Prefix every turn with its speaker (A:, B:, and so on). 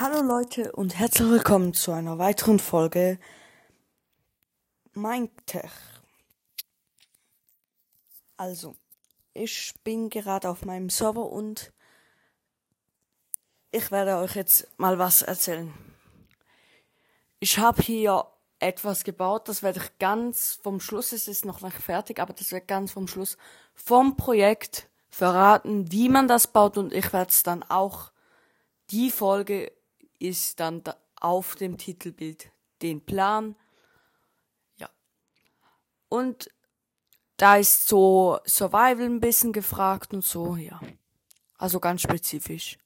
A: Hallo Leute und herzlich willkommen zu einer weiteren Folge Mindtech. Also, ich bin gerade auf meinem Server und ich werde euch jetzt mal was erzählen. Ich habe hier etwas gebaut, das werde ich ganz vom Schluss, es ist noch nicht fertig, aber das wird ganz vom Schluss vom Projekt verraten, wie man das baut und ich werde es dann auch die Folge ist dann da auf dem Titelbild den Plan. Ja. Und da ist so Survival ein bisschen gefragt und so, ja. Also ganz spezifisch.